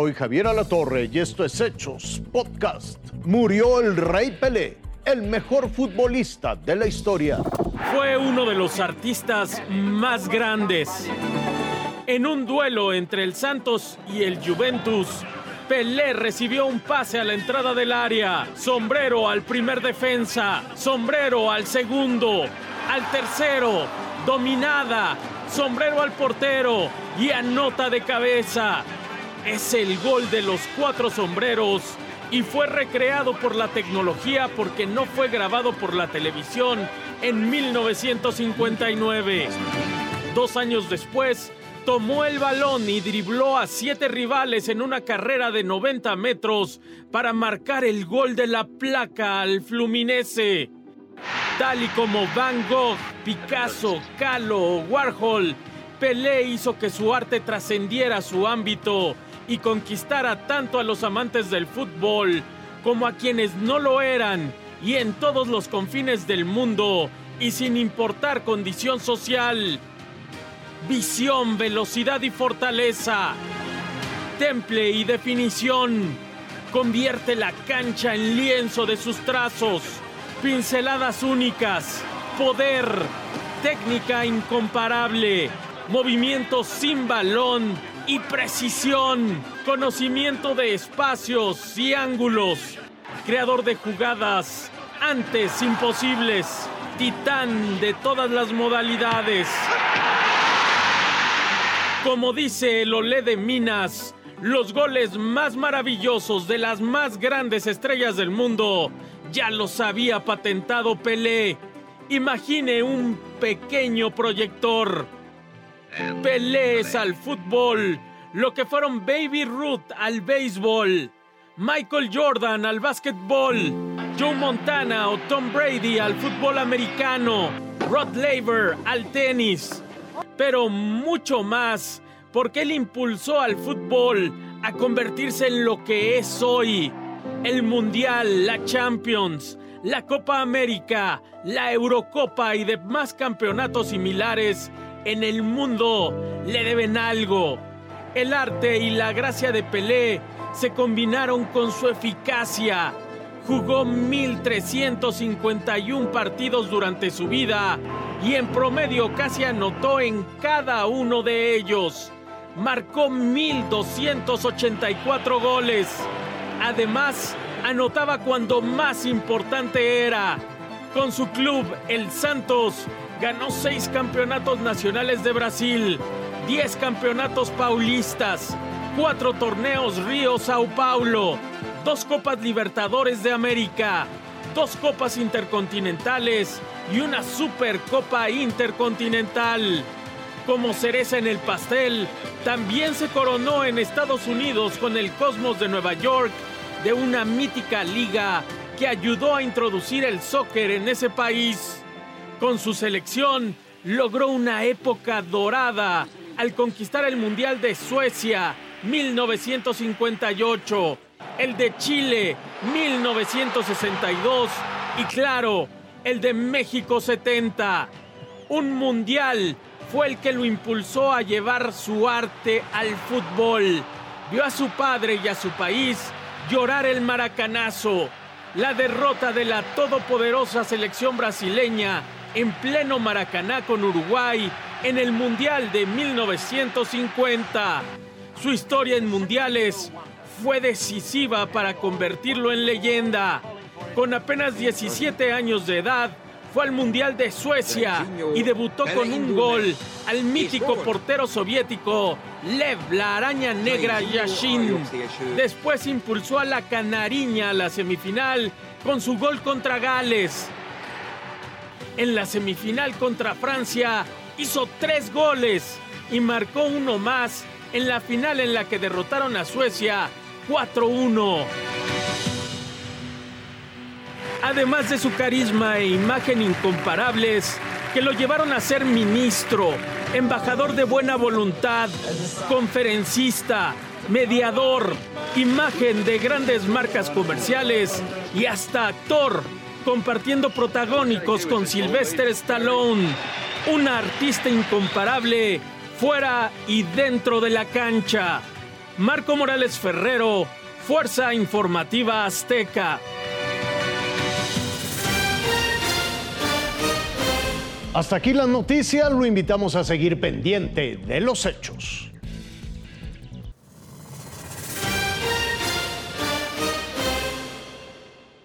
Soy Javier Alatorre y esto es Hechos Podcast. Murió el Rey Pelé, el mejor futbolista de la historia. Fue uno de los artistas más grandes. En un duelo entre el Santos y el Juventus, Pelé recibió un pase a la entrada del área, sombrero al primer defensa, sombrero al segundo, al tercero, dominada, sombrero al portero y anota de cabeza. Es el gol de los cuatro sombreros y fue recreado por la tecnología porque no fue grabado por la televisión en 1959. Dos años después, tomó el balón y dribló a siete rivales en una carrera de 90 metros para marcar el gol de la placa al Fluminense. Tal y como Van Gogh, Picasso, Kahlo o Warhol, Pelé hizo que su arte trascendiera su ámbito y conquistara tanto a los amantes del fútbol como a quienes no lo eran y en todos los confines del mundo y sin importar condición social. Visión, velocidad y fortaleza. Temple y definición. Convierte la cancha en lienzo de sus trazos pinceladas únicas, poder, técnica incomparable, movimiento sin balón y precisión, conocimiento de espacios y ángulos, creador de jugadas antes imposibles, titán de todas las modalidades. Como dice el Olé de Minas, los goles más maravillosos de las más grandes estrellas del mundo ya los había patentado Pelé. Imagine un pequeño proyector. Pelé es al fútbol, lo que fueron Baby Ruth al béisbol, Michael Jordan al básquetbol, Joe Montana o Tom Brady al fútbol americano, Rod Laver al tenis, pero mucho más, porque él impulsó al fútbol a convertirse en lo que es hoy. El Mundial, la Champions, la Copa América, la Eurocopa y demás campeonatos similares en el mundo le deben algo. El arte y la gracia de Pelé se combinaron con su eficacia. Jugó 1.351 partidos durante su vida y en promedio casi anotó en cada uno de ellos. Marcó 1.284 goles Además, anotaba cuando más importante era. Con su club, el Santos, ganó seis campeonatos nacionales de Brasil, diez campeonatos paulistas, cuatro torneos Río Sao Paulo, dos Copas Libertadores de América, dos Copas Intercontinentales y una Supercopa Intercontinental. Como cereza en el pastel, también se coronó en Estados Unidos con el Cosmos de Nueva York de una mítica liga que ayudó a introducir el soccer en ese país. Con su selección logró una época dorada al conquistar el Mundial de Suecia 1958, el de Chile 1962 y claro, el de México 70. Un mundial fue el que lo impulsó a llevar su arte al fútbol. Vio a su padre y a su país llorar el maracanazo, la derrota de la todopoderosa selección brasileña en pleno Maracaná con Uruguay en el Mundial de 1950. Su historia en mundiales fue decisiva para convertirlo en leyenda. Con apenas 17 años de edad, fue al Mundial de Suecia y debutó con un gol al mítico portero soviético Lev la araña negra Yashin. Después impulsó a la canariña a la semifinal con su gol contra Gales. En la semifinal contra Francia hizo tres goles y marcó uno más en la final en la que derrotaron a Suecia 4-1 además de su carisma e imagen incomparables que lo llevaron a ser ministro, embajador de buena voluntad, conferencista, mediador, imagen de grandes marcas comerciales y hasta actor, compartiendo protagónicos con Sylvester Stallone, un artista incomparable fuera y dentro de la cancha. Marco Morales Ferrero, Fuerza Informativa Azteca. Hasta aquí la noticia, lo invitamos a seguir pendiente de los hechos.